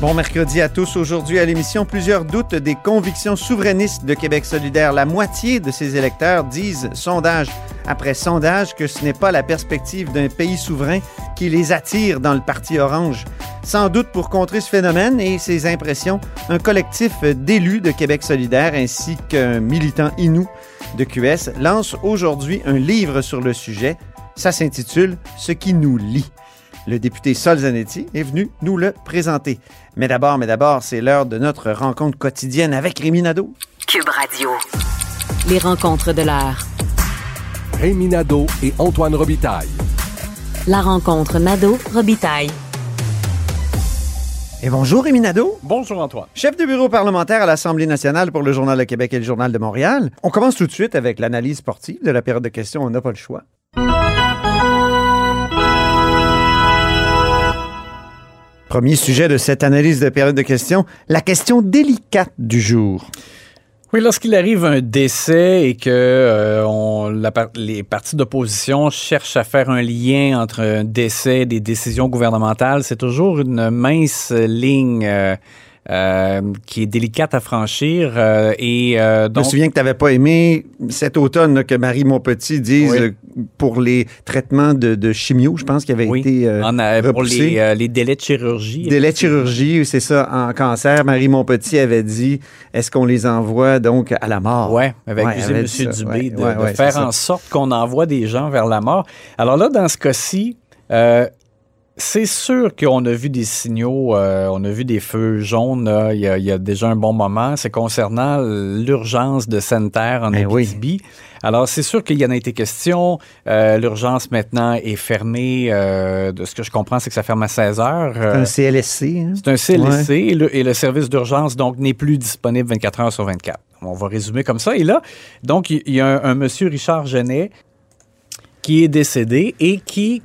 Bon mercredi à tous. Aujourd'hui à l'émission, plusieurs doutes des convictions souverainistes de Québec solidaire. La moitié de ses électeurs disent, sondage après sondage, que ce n'est pas la perspective d'un pays souverain qui les attire dans le Parti orange. Sans doute pour contrer ce phénomène et ses impressions, un collectif d'élus de Québec solidaire ainsi qu'un militant inou de QS lance aujourd'hui un livre sur le sujet. Ça s'intitule Ce qui nous lie. Le député Sol Zanetti est venu nous le présenter. Mais d'abord, mais d'abord, c'est l'heure de notre rencontre quotidienne avec Rémi Nadeau. Cube Radio. Les rencontres de l'heure. Rémi Nadeau et Antoine Robitaille. La rencontre Nadeau-Robitaille. Et bonjour Rémi Nadeau. Bonjour Antoine. Chef de bureau parlementaire à l'Assemblée nationale pour le Journal de Québec et le Journal de Montréal. On commence tout de suite avec l'analyse sportive de la période de questions. On n'a pas le choix. Premier sujet de cette analyse de période de questions, la question délicate du jour. Oui, lorsqu'il arrive un décès et que euh, les partis d'opposition cherchent à faire un lien entre un décès et des décisions gouvernementales, c'est toujours une mince ligne. Euh, euh, qui est délicate à franchir. Euh, et, euh, donc... Je me souviens que tu n'avais pas aimé cet automne là, que Marie Montpetit dise pour les traitements de, de chimio, je pense, qui avait oui. été a, Pour les, les, délais de chirurgie. Délais de chirurgie, c'est ça, en cancer. Marie Montpetit avait dit, est-ce qu'on les envoie donc à la mort? Oui, avec ouais, M. Dubé, ouais, de, ouais, de faire en sorte qu'on envoie des gens vers la mort. Alors là, dans ce cas-ci, euh, c'est sûr qu'on a vu des signaux, euh, on a vu des feux jaunes il, y a, il, y a, déjà un bon moment. C'est concernant l'urgence de sanitaire en Abitibi. Oui. Alors, c'est sûr qu'il y en a été question. Euh, L'urgence maintenant est fermée. Euh, de ce que je comprends, c'est que ça ferme à 16 heures. C'est un CLSC. Hein? C'est un CLSC ouais. et, le, et, le, service d'urgence, donc, n'est plus disponible 24 heures sur 24. On va résumer comme ça. Et là, donc, il y a un, un monsieur Richard Genet qui est décédé et qui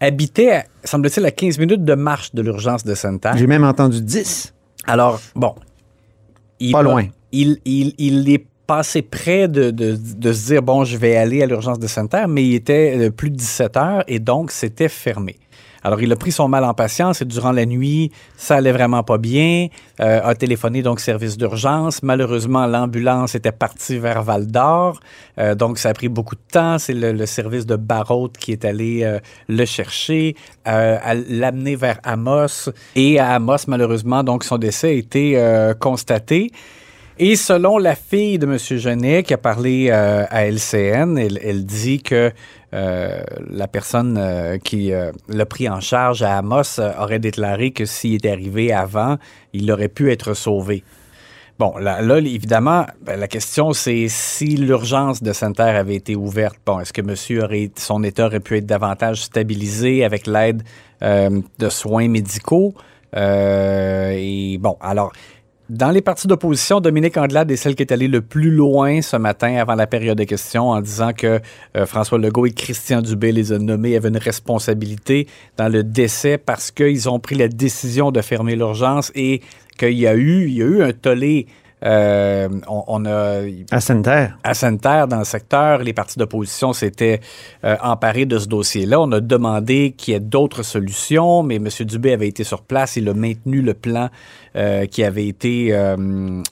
habitait, semble-t-il, à 15 minutes de marche de l'urgence de sanitaire. J'ai même entendu 10. Alors, bon. Il Pas loin. Il, il, il est passé près de, de, de, se dire, bon, je vais aller à l'urgence de sanitaire, mais il était plus de 17 heures et donc c'était fermé. Alors, il a pris son mal en patience et durant la nuit, ça allait vraiment pas bien. Euh, a téléphoné donc service d'urgence. Malheureusement, l'ambulance était partie vers Val d'Or. Euh, donc, ça a pris beaucoup de temps. C'est le, service de Barrault qui est allé euh, le chercher, l'amener vers Amos. Et à Amos, malheureusement, donc son décès a été constaté. Et selon la fille de M. Genet qui a parlé à LCN, elle dit que euh, la personne euh, qui l'a pris en charge à Amos aurait déclaré que s'il était arrivé avant, il aurait pu être sauvé. Bon, là, évidemment, ben, la question, c'est si l'urgence de sanitaire avait été ouverte, bon, est-ce que monsieur son état aurait pu être davantage stabilisé avec l'aide de soins médicaux? et bon, alors, dans les partis d'opposition, Dominique Anglade est celle qui est allée le plus loin ce matin avant la période de questions en disant que euh, François Legault et Christian Dubé les ont nommés avaient une responsabilité dans le décès parce qu'ils ont pris la décision de fermer l'urgence et qu'il y a eu un tollé euh, on, on, a à Sainte-Terre. À Sainte-Terre, dans le secteur, les partis d'opposition s'étaient euh, emparés de ce dossier-là. On a demandé qu'il y ait d'autres solutions, mais M. Dubé avait été sur place. Il a maintenu le plan euh, qui avait été euh,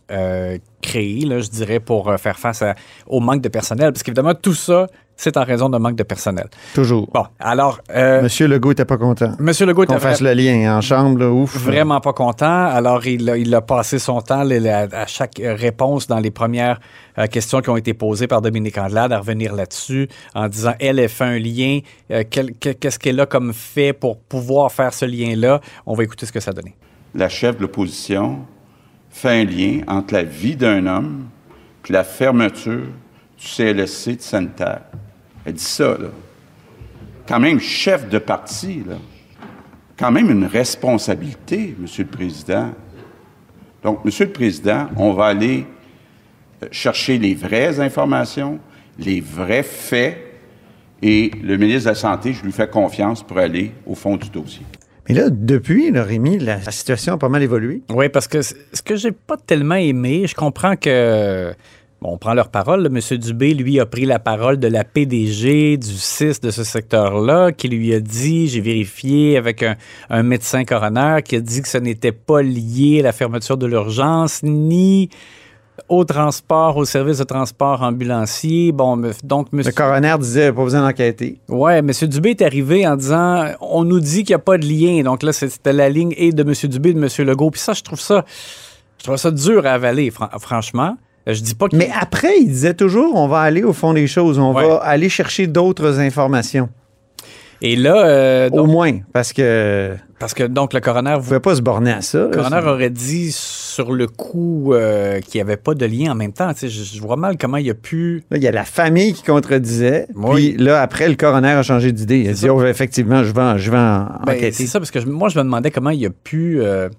créé, là, je dirais, pour faire face à, au manque de personnel. Parce qu'évidemment, tout ça c'est en raison d'un manque de personnel. Toujours. Bon, alors... euh, Monsieur Legault était pas content. Monsieur Legault Qu'on était fasse le lien en chambre, là, ouf. vraiment pas content. Alors, il a, il a passé son temps là, à chaque réponse dans les premières euh, questions qui ont été posées par Dominique Andelade à revenir là-dessus en disant, elle, elle fait un lien. euh, Qu'est-ce qu'elle a comme fait pour pouvoir faire ce lien-là? On va écouter ce que ça donnait. la chef de l'opposition fait un lien entre la vie d'un homme puis la fermeture du CLSC de Sainte-Terre. Elle dit ça, là. Quand même chef de parti, là. Quand même une responsabilité, Monsieur le Président. Donc, Monsieur le Président, on va aller euh, chercher les vraies informations, les vrais faits, et le ministre de la Santé, je lui fais confiance pour aller au fond du dossier. Mais là, depuis, là, Rémi, la, la situation a pas mal évolué. Oui, parce que ce que j'ai pas tellement aimé, je comprends que. Bon, on prend leur parole. M. Dubé, lui, a pris la parole de la PDG du 6 de ce secteur-là, qui lui a dit, j'ai vérifié avec un, un médecin coroner, qui a dit que ce n'était pas lié à la fermeture de l'urgence, ni au transport, au service de transport ambulancier. Bon, donc, Le monsieur... coroner disait pas besoin d'enquêter. Ouais, M. Dubé est arrivé en disant on nous dit qu'il n'y a pas de lien. Donc là, c'était la ligne et de M. Dubé et de M. Legault. Puis ça, je trouve ça, je trouve ça dur à avaler, fran- franchement. Je dis pas. Mais après, il disait toujours on va aller au fond des choses, on Ouais. va aller chercher d'autres informations. Et là, euh, Au moins, parce que parce que donc le coroner, vous pouvez pas se borner à ça. le coroner aurait dit sur le coup euh, qu'il n'y avait pas de lien en même temps. Je, je vois mal comment il a pu. Là, il y a la famille qui contredisait. Oui. Puis là, après, le coroner a changé d'idée. Il a dit, oh, effectivement, je vais, en- je vais en- Ben, enquêter. c'est ça, parce que je- moi, je me demandais comment il a pu euh,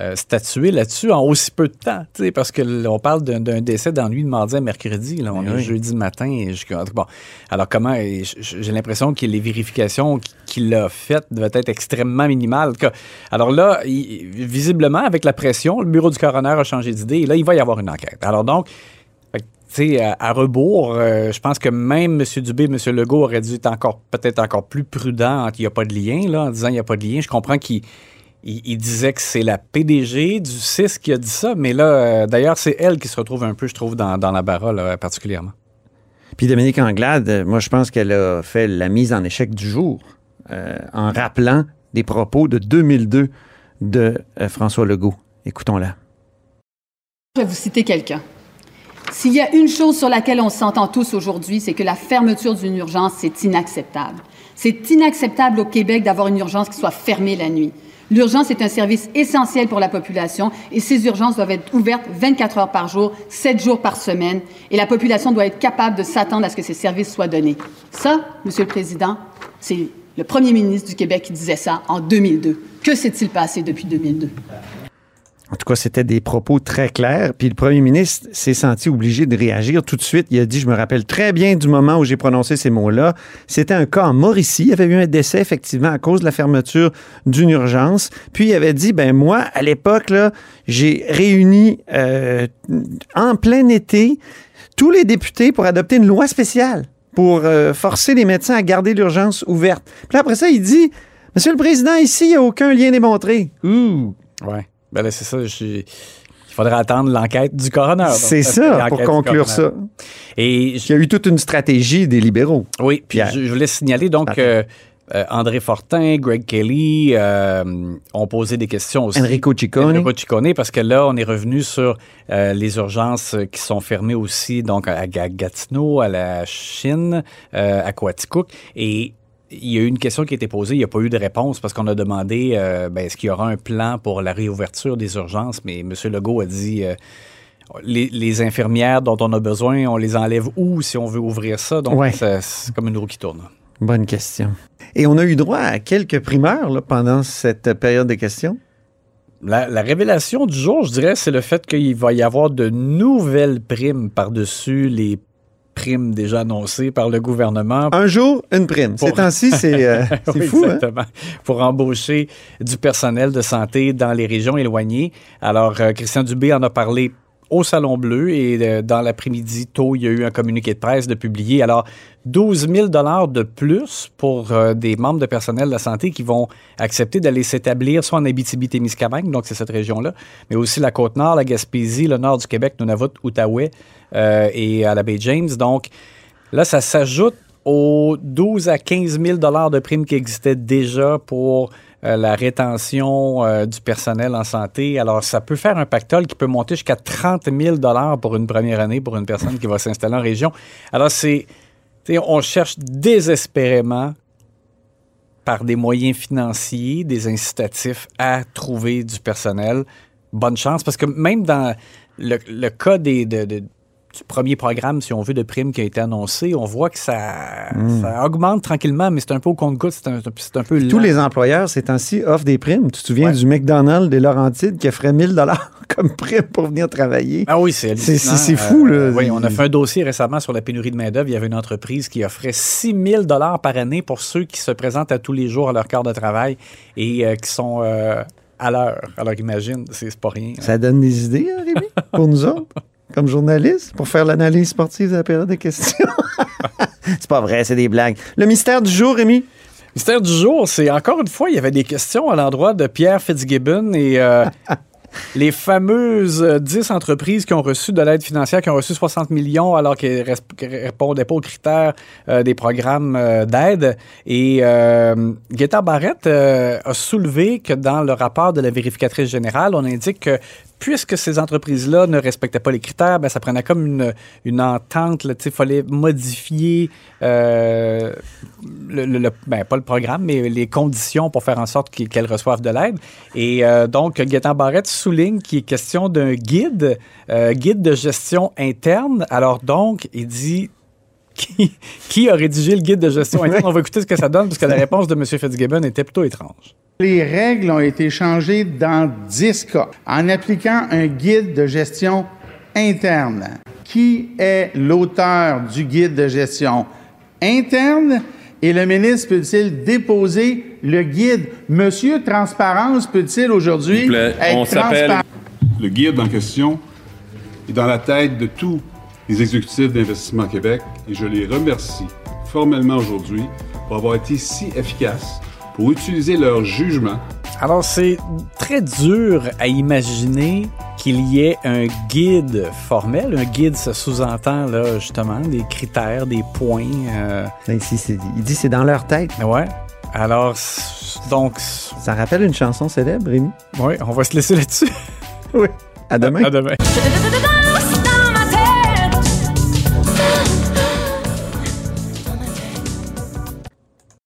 euh, statuer là-dessus en aussi peu de temps. Parce que on parle d'un décès d'ennui de mardi à mercredi. Là, on Ben est oui. jeudi matin. Et bon, alors, comment. J'ai l'impression que les vérifications qu- qu'il a faites devaient être extrêmement minimales. Alors là, il- visiblement, avec la pression, le bureau du coroner a changé d'idée. Et là, il va y avoir une enquête. Alors donc, à, à rebours, euh, je pense que même M. Dubé, M. Legault auraient dû être encore, peut-être encore plus prudents entre il n'y a pas de lien, là, en disant il n'y a pas de lien. Je comprends qu'il il, il disait que c'est la PDG du 6 qui a dit ça, mais là, euh, d'ailleurs, c'est elle qui se retrouve un peu, je trouve, dans, dans la barre, là, particulièrement. Puis Dominique Anglade, euh, moi, je pense qu'elle a fait la mise en échec du jour euh, en rappelant des propos de 2002 de euh, François Legault. Écoutons-la. Je vais vous citer quelqu'un. S'il y a une chose sur laquelle on s'entend tous aujourd'hui, c'est que la fermeture d'une urgence, c'est inacceptable. C'est inacceptable au Québec d'avoir une urgence qui soit fermée la nuit. L'urgence est un service essentiel pour la population et ces urgences doivent être ouvertes 24 heures par jour, 7 jours par semaine et la population doit être capable de s'attendre à ce que ces services soient donnés. Ça, Monsieur le Président, c'est le premier ministre du Québec qui disait ça en 2002. Que s'est-il passé depuis 2002? En tout cas, c'était des propos très clairs. Puis le premier ministre s'est senti obligé de réagir tout de suite. Il a dit, je me rappelle très bien du moment où j'ai prononcé ces mots-là. C'était un cas en Mauricie. Il y avait eu un décès, effectivement, à cause de la fermeture d'une urgence. Puis il avait dit, ben moi, à l'époque, j'ai réuni euh, en plein été tous les députés pour adopter une loi spéciale pour euh, forcer les médecins à garder l'urgence ouverte. Puis après ça, il dit, Monsieur le Président, ici, il n'y a aucun lien démontré. Ouh! Ouais. Ben là, c'est ça. Il faudrait attendre l'enquête du coroner. C'est c'est ça, pour conclure ça. Et Il y a eu toute une stratégie des libéraux. Oui, puis je, je voulais signaler donc euh, euh, André Fortin, Greg Kelly euh, ont posé des questions aussi. Enrico Ciccone. Enrico Ciccone, parce que là, on est revenu sur euh, les urgences qui sont fermées aussi, donc à Ga- Gatineau, à la Chine, euh, à Coaticook. Et il y a eu une question qui a été posée, il n'y a pas eu de réponse parce qu'on a demandé euh, ben, est-ce qu'il y aura un plan pour la réouverture des urgences, mais M. Legault a dit euh, les, les infirmières dont on a besoin, on les enlève où si on veut ouvrir ça? Donc, Ouais. c'est comme une roue qui tourne. Bonne question. Et on a eu droit à quelques primeurs là, pendant cette période de questions? La, la révélation du jour, je dirais, c'est le fait qu'il va y avoir de nouvelles primes par-dessus les primes déjà annoncées par le gouvernement. Un jour, une prime. Ces Pour- temps-ci, c'est euh, Oui, fou. Hein? exactement. Pour embaucher du personnel de santé dans les régions éloignées. Alors, euh, Christian Dubé en a parlé au Salon Bleu et euh, dans l'après-midi, tôt, il y a eu un communiqué de presse de publier. Alors, 12 000 de plus pour euh, des membres de personnel de la santé qui vont accepter d'aller s'établir soit en Abitibi-Témiscamingue, donc c'est cette région-là, mais aussi la Côte-Nord, la Gaspésie, le nord du Québec, Nunavut, Outaouais euh, et à la baie James. Donc, là, ça s'ajoute aux 12 à 15 000 de primes qui existaient déjà pour euh, la rétention euh, du personnel en santé. Alors, ça peut faire un pactole qui peut monter jusqu'à 30 000 pour une première année pour une personne qui va s'installer en région. Alors, c'est, on cherche désespérément par des moyens financiers, des incitatifs à trouver du personnel. Bonne chance, parce que même dans le, le cas des, de- de- du premier programme, si on veut, de primes qui a été annoncé, on voit que ça, Mm. ça augmente tranquillement, mais c'est un peu au compte-goutte, c'est un, peu Tous les employeurs, ces temps-ci, offrent des primes. Tu te souviens Ouais. du McDonald's des Laurentides qui offrait 1000 dollars comme prime pour venir travailler? Ah oui, c'est C'est- fou, là. oui, on a fait un dossier récemment sur la pénurie de main-d'œuvre. Il y avait une entreprise qui offrait 6 000 par année pour ceux qui se présentent à tous les jours à leur quart de travail et euh, qui sont euh, à l'heure. Alors imagine, c'est pas rien. Ça donne des idées, hein, Rémi, pour nous autres, comme journalistes, pour faire l'analyse sportive de la période de questions. c'est pas vrai, c'est des blagues. Le mystère du jour, Rémi? Mystère du jour, c'est encore une fois, il y avait des questions à l'endroit de Pierre Fitzgibbon et euh, les fameuses euh, 10 entreprises qui ont reçu de l'aide financière, qui ont reçu 60 millions alors qu'elles ne répondaient pas aux critères euh, des programmes euh, d'aide. Et euh, Guetta Barrett euh, a soulevé que dans le rapport de la vérificatrice générale, on indique que puisque ces entreprises-là ne respectaient pas les critères, ben, ça prenait comme une, une entente. Il fallait modifier euh, le, le- le- ben, pas le programme, mais les conditions pour faire en sorte qu'elles reçoivent de l'aide. Et euh, donc, Gaétan Barrette souligne qu'il est question d'un guide, euh, guide de gestion interne. Alors donc, il dit qui, qui a rédigé le guide de gestion interne? On va écouter ce que ça donne, parce que la réponse de M. Fitzgibbon était plutôt étrange. Les règles ont été changées dans 10 cas en appliquant un guide de gestion interne. Qui est l'auteur du guide de gestion interne? Et le ministre peut-il déposer le guide? Monsieur Transparence peut-il aujourd'hui être on s'appelle. transparent? Le guide en question est dans la tête de tous les exécutifs d'Investissement Québec et je les remercie formellement aujourd'hui pour avoir été si efficaces pour utiliser leur jugement Alors, c'est très dur à imaginer qu'il y ait un guide formel. Un guide, ça sous-entend, là, justement, des critères, des points. euh, Ben, il dit c'est dans leur tête. Ouais. Alors, donc. Ça rappelle une chanson célèbre, Rémi? Oui, on va se laisser là-dessus. Oui. À demain. À demain.